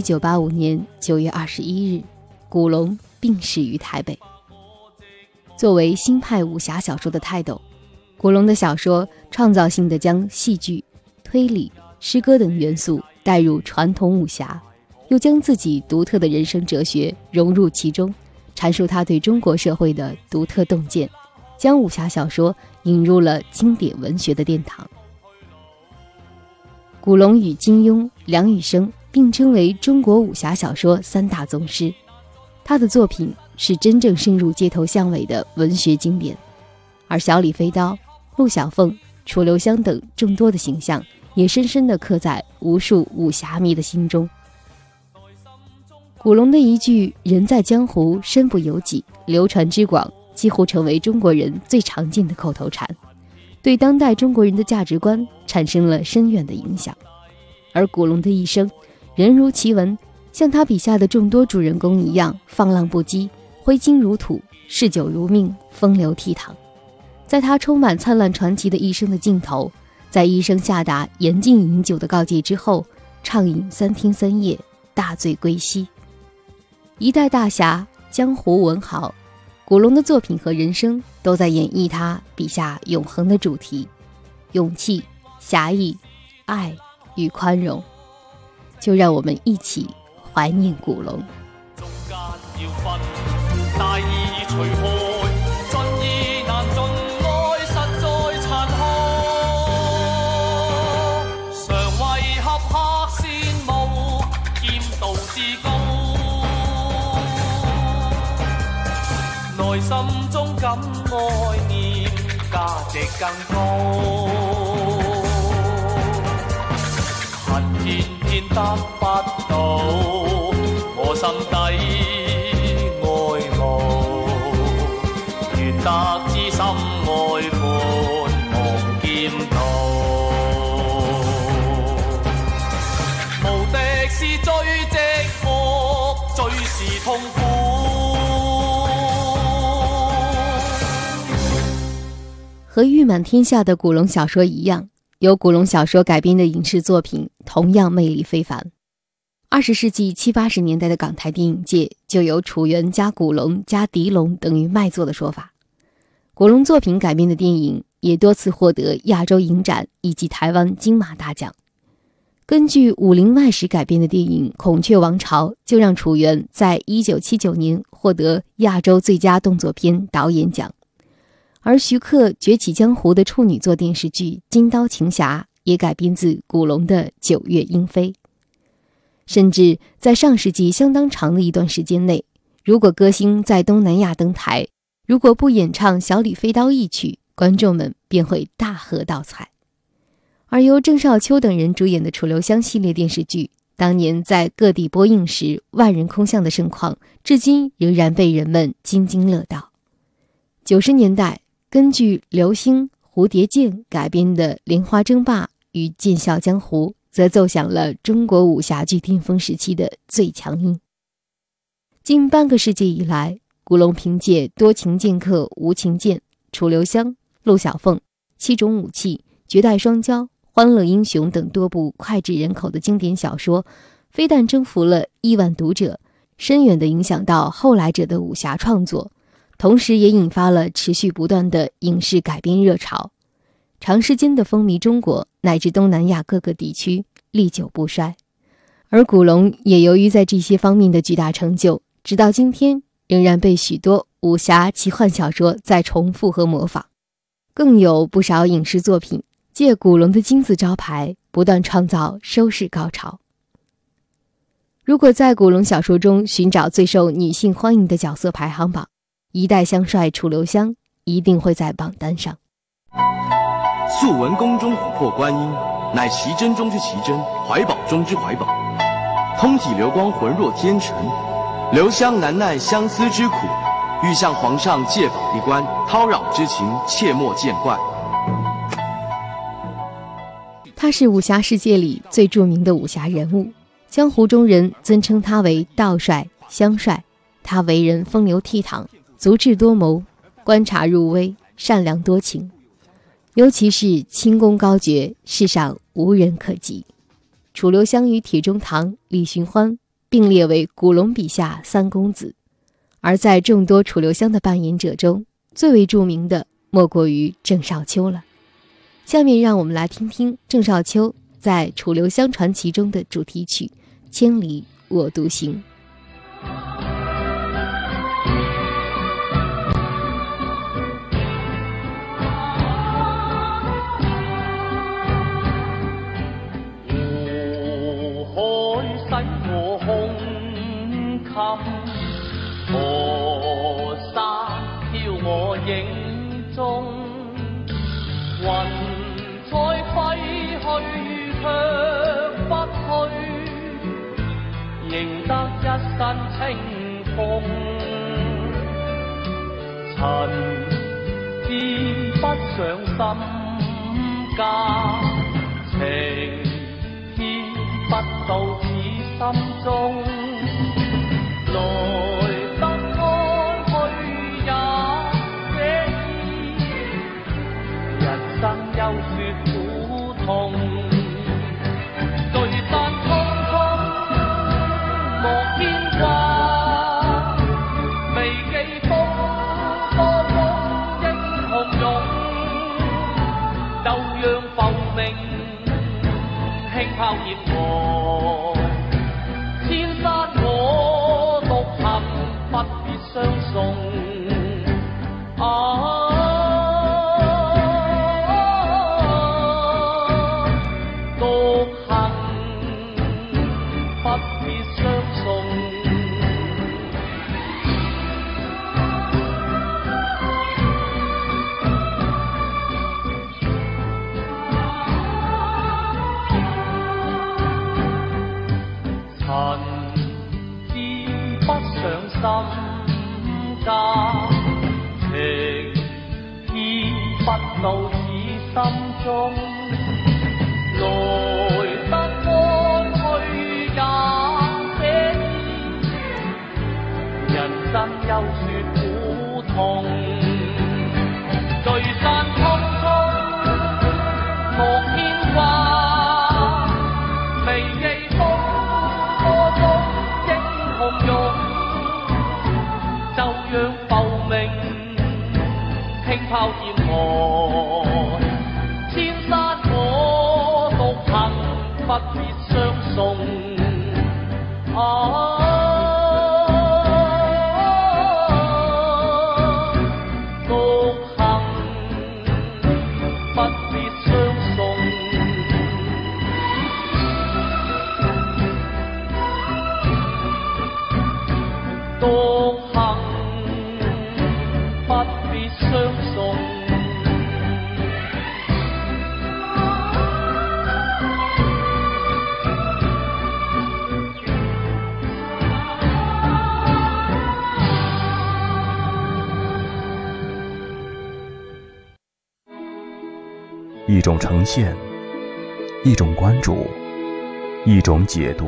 一九八五年九月二十一日，古龙病逝于台北。作为新派武侠小说的泰斗，古龙的小说创造性的将戏剧、推理、诗歌等元素带入传统武侠，又将自己独特的人生哲学融入其中，阐述他对中国社会的独特洞见，将武侠小说引入了经典文学的殿堂。古龙与金庸、梁羽生。并称为中国武侠小说三大宗师，他的作品是真正深入街头巷尾的文学经典，而小李飞刀、陆小凤、楚留香等众多的形象也深深地刻在无数武侠迷的心中。古龙的一句“人在江湖，身不由己”流传之广，几乎成为中国人最常见的口头禅，对当代中国人的价值观产生了深远的影响。而古龙的一生。人如其文，像他笔下的众多主人公一样，放浪不羁，挥金如土，嗜酒如命，风流倜傥。在他充满灿烂传奇的一生的尽头，在医生下达严禁饮酒的告诫之后，畅饮三天三夜，大醉归西。一代大侠，江湖文豪，古龙的作品和人生都在演绎他笔下永恒的主题：勇气、侠义、爱与宽容。就让我们一起怀念古龙。心中感爱念，价值更高。得不到，我心底爱慕，愿得知心爱伴望剑道。无敌是最寂寞，最是痛苦。和誉满天下的古龙小说一样。由古龙小说改编的影视作品同样魅力非凡。二十世纪七八十年代的港台电影界就有楚原加古龙加狄龙等于卖座的说法。古龙作品改编的电影也多次获得亚洲影展以及台湾金马大奖。根据《武林外史》改编的电影《孔雀王朝》就让楚原在一九七九年获得亚洲最佳动作片导演奖。而徐克崛起江湖的处女作电视剧《金刀情侠》也改编自古龙的《九月莺飞》。甚至在上世纪相当长的一段时间内，如果歌星在东南亚登台，如果不演唱《小李飞刀》一曲，观众们便会大喝倒彩。而由郑少秋等人主演的楚留香系列电视剧，当年在各地播映时万人空巷的盛况，至今仍然被人们津津乐道。九十年代。根据流星、蝴蝶剑改编的《莲花争霸》与《剑笑江湖》，则奏响了中国武侠剧巅峰时期的最强音。近半个世纪以来，古龙凭借《多情剑客无情剑》《楚留香》《陆小凤》《七种武器》《绝代双骄》《欢乐英雄》等多部脍炙人口的经典小说，非但征服了亿万读者，深远地影响到后来者的武侠创作。同时，也引发了持续不断的影视改编热潮，长时间的风靡中国乃至东南亚各个地区，历久不衰。而古龙也由于在这些方面的巨大成就，直到今天仍然被许多武侠奇幻小说在重复和模仿，更有不少影视作品借古龙的金字招牌不断创造收视高潮。如果在古龙小说中寻找最受女性欢迎的角色排行榜，一代香帅楚留香一定会在榜单上。素闻宫中琥珀观音，乃奇珍中之奇珍，怀宝中之怀宝。通体流光，浑若天成。留香难耐相思之苦，欲向皇上借宝一观，叨扰之情切莫见怪。他是武侠世界里最著名的武侠人物，江湖中人尊称他为道帅、香帅。他为人风流倜傥，足智多谋，观察入微，善良多情，尤其是轻功高绝，世上无人可及。楚留香与铁中堂、李寻欢。并列为古龙笔下三公子，而在众多楚留香的扮演者中，最为著名的莫过于郑少秋了。下面让我们来听听郑少秋在《楚留香传奇》中的主题曲《千里我独行》。清风，尘沾不上心间，情牵不到此心中，靠烟火，家，情牵不到只心中。啊一种呈现，一种关注，一种解读，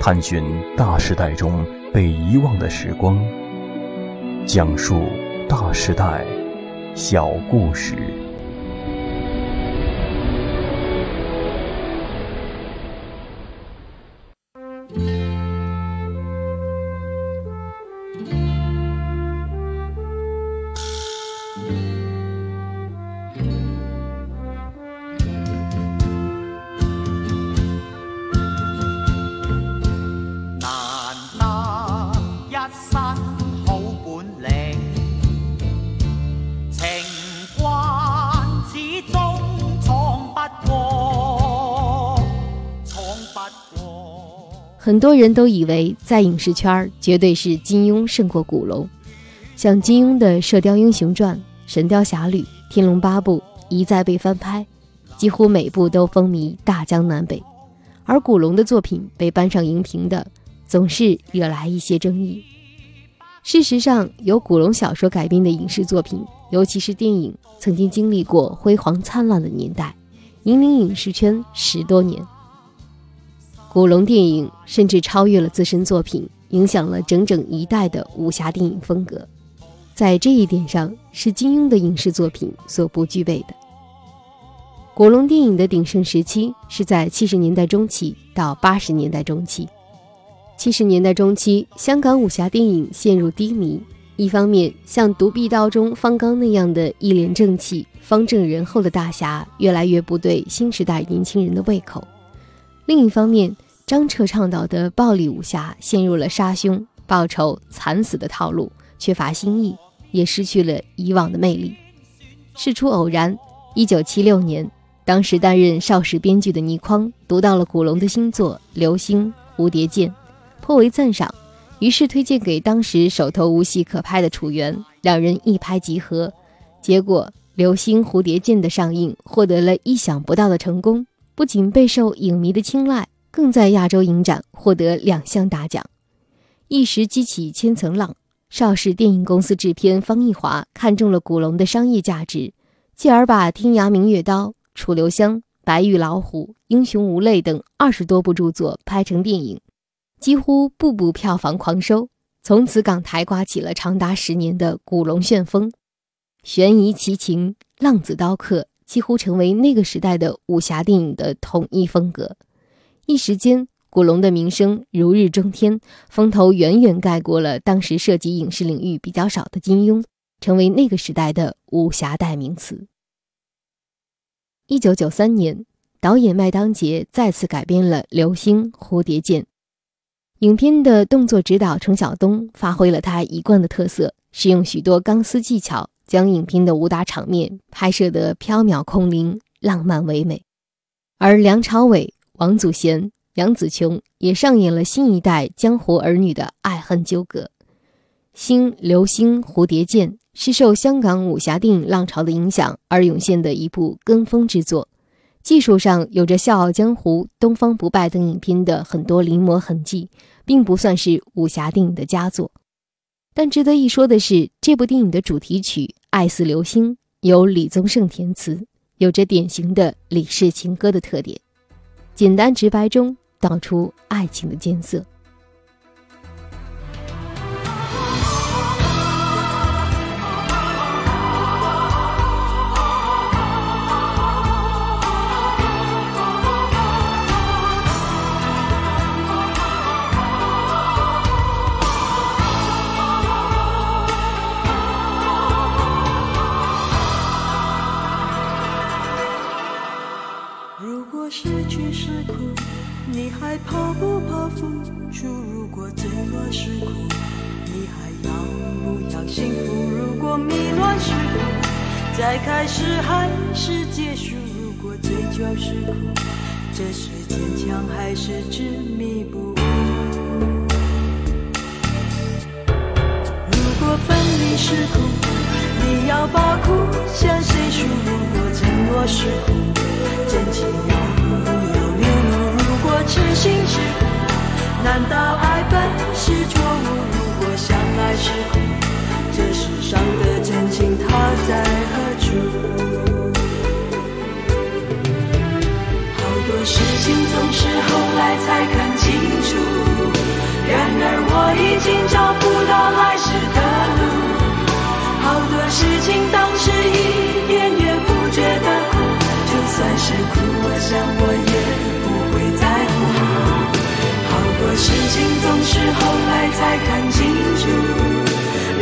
探寻大时代中被遗忘的时光，讲述大时代小故事。很多人都以为在影视圈绝对是金庸胜过古龙，像金庸的《射雕英雄传》《神雕侠侣》《天龙八部》一再被翻拍，几乎每部都风靡大江南北，而古龙的作品被搬上荧屏的，总是惹来一些争议。事实上，由古龙小说改编的影视作品，尤其是电影，曾经经历过辉煌灿烂的年代，引领影视圈十多年。古龙电影甚至超越了自身作品，影响了整整一代的武侠电影风格，在这一点上是金庸的影视作品所不具备的。古龙电影的鼎盛时期是在七十年代中期到八十年代中期。七十年代中期，香港武侠电影陷入低迷，一方面像《独臂刀》中方刚那样的一脸正气、方正仁厚的大侠，越来越不对新时代年轻人的胃口。另一方面，张彻倡导的暴力武侠陷入了杀兄、报仇、惨死的套路，缺乏新意，也失去了以往的魅力。事出偶然，一九七六年，当时担任邵氏编剧的倪匡读到了古龙的新作《流星蝴蝶剑》，颇为赞赏，于是推荐给当时手头无戏可拍的楚原，两人一拍即合。结果，《流星蝴蝶剑》的上映获得了意想不到的成功。不仅备受影迷的青睐，更在亚洲影展获得两项大奖，一时激起千层浪。邵氏电影公司制片方逸华看中了古龙的商业价值，继而把《天涯明月刀》《楚留香》《白玉老虎》《英雄无泪》等二十多部著作拍成电影，几乎步步票房狂收。从此，港台刮起了长达十年的古龙旋风，悬疑奇情，浪子刀客。几乎成为那个时代的武侠电影的统一风格。一时间，古龙的名声如日中天，风头远远盖过了当时涉及影视领域比较少的金庸，成为那个时代的武侠代名词。一九九三年，导演麦当杰再次改编了《流星蝴蝶剑》，影片的动作指导程晓东发挥了他一贯的特色，使用许多钢丝技巧。将影片的武打场面拍摄得飘渺空灵、浪漫唯美，而梁朝伟、王祖贤、杨紫琼也上演了新一代江湖儿女的爱恨纠葛。《新流星蝴蝶剑》是受香港武侠电影浪潮的影响而涌现的一部跟风之作，技术上有着《笑傲江湖》《东方不败》等影片的很多临摹痕迹，并不算是武侠电影的佳作。但值得一说的是，这部电影的主题曲《爱似流星》由李宗盛填词，有着典型的李氏情歌的特点，简单直白中道出爱情的艰涩。把苦向谁诉？如果承诺是苦，真情要不要流露？如果痴心是苦，难道爱本是错误？如果相爱是苦，这世上的真情它在何处？好多事情总是后来才看清楚，然而我已经找不到来时的路。事情当时一点也不觉得苦，就算是苦，我想我也不会在乎。好多事情总是后来才看清楚，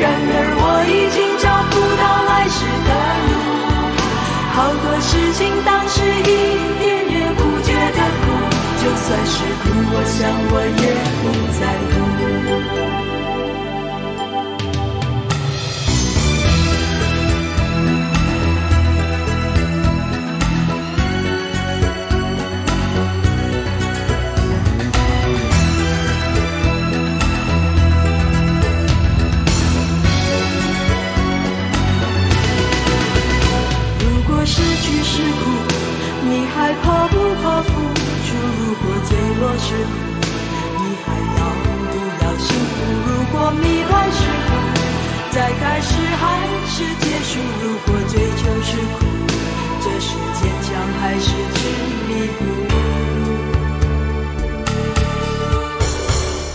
然而我已经找不到来时的路。好多事情当时一点也不觉得苦，就算是苦，我想我也怕不怕付出如果坠落是苦。你还要不要幸福如果迷乱是苦。再开始还是结束如果追求是苦这是坚强还是执迷不悟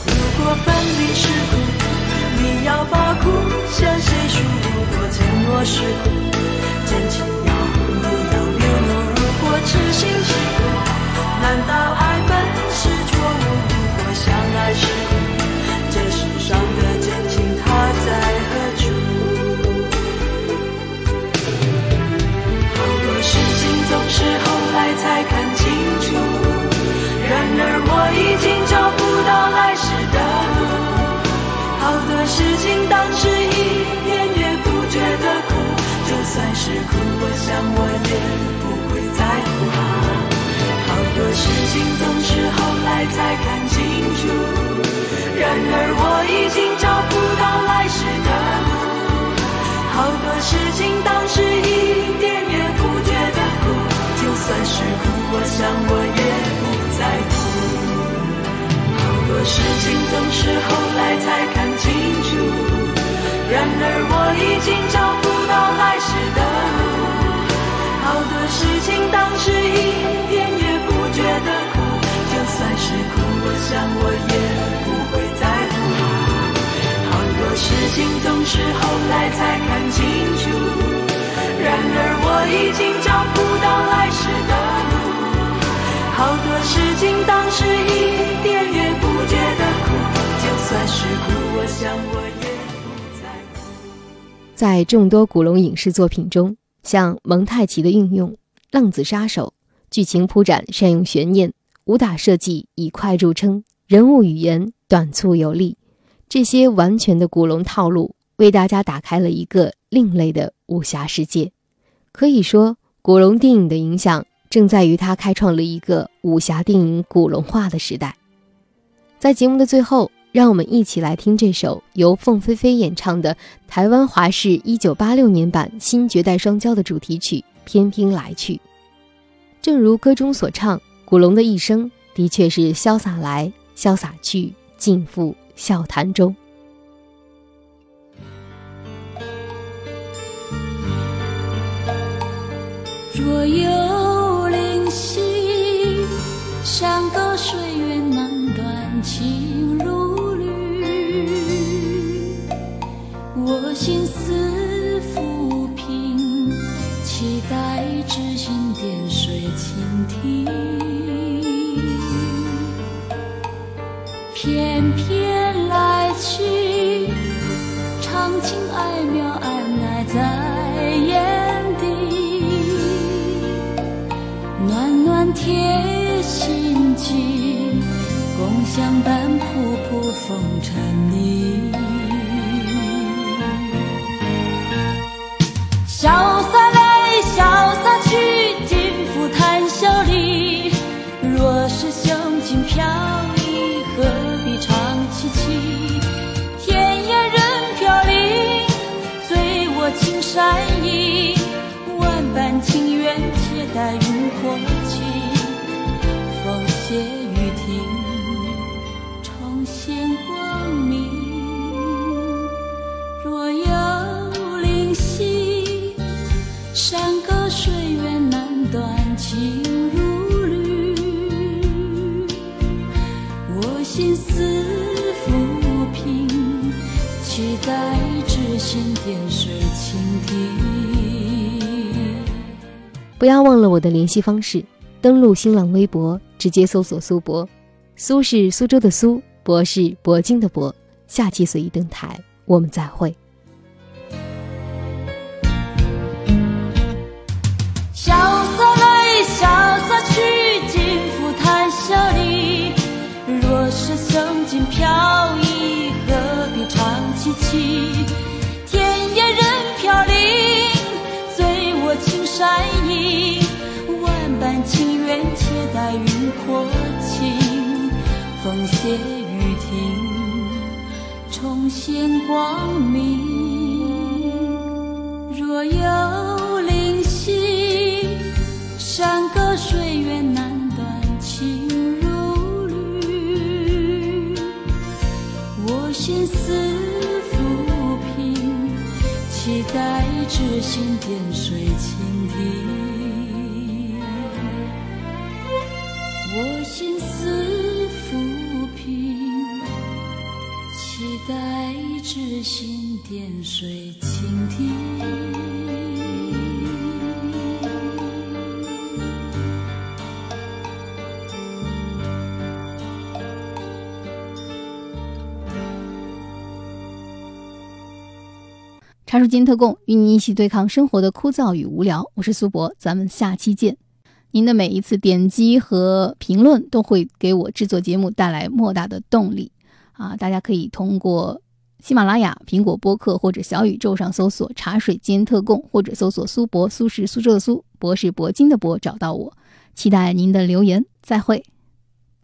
如果分离是苦你要把苦向谁诉如果承诺是苦真情要不痴心是苦，难道爱本是错误？如果相爱是情总是后来才看清楚，然而我已经找不到来时的路。好多事情当时一点也不觉得苦，就算是苦，我想我也不在乎。好多事情总是后来才看清楚，然而我已经找我想我也不会在乎。好多事情总是后来才看清楚，然而我已经找不到来时的路。好多事情当时一点也不觉得苦，就算是苦，我想我也不在乎。在众多古龙影视作品中，像蒙太奇的运用、浪子杀手，剧情铺展善用悬念，武打设计以快著称，人物语言短促有力，这些完全的古龙套路，为大家打开了一个另类的武侠世界。可以说，古龙电影的影响正在于它开创了一个武侠电影古龙化的时代。在节目的最后，让我们一起来听这首由凤飞飞演唱的台湾华视1986年版《新绝代双骄》的主题曲《翩翩来去》。正如歌中所唱，古龙的一生的确是潇洒来，潇洒去，尽付笑谈中。若有灵犀，山高水远难断情如缕。我心思浮萍，期待知心点水倾听。待云过去。风歇雨停，重现光明。若有灵犀，山高水远难断情如缕。我心思浮萍，期待知心点水倾听。不要忘了我的联系方式，登录新浪微博，直接搜索苏博，苏是苏州的苏，博是铂金的铂。下期随意登台，我们再会。潇洒来，潇洒去，尽付谈笑里。若是胸襟飘逸，何必长戚戚？天涯任飘零，醉卧青山。情缘，且待云破晴，风歇雨停，重现光明。若有灵犀，山隔水远难断情如缕，我心思浮萍，期待痴心点水情。心点水倾听。茶树间特供，与你一起对抗生活的枯燥与无聊。我是苏博，咱们下期见。您的每一次点击和评论都会给我制作节目带来莫大的动力啊！大家可以通过喜马拉雅、苹果播客或者小宇宙上搜索“茶水间特供”，或者搜索“苏博”，苏是苏州的苏，博是铂金的博，找到我。期待您的留言，再会。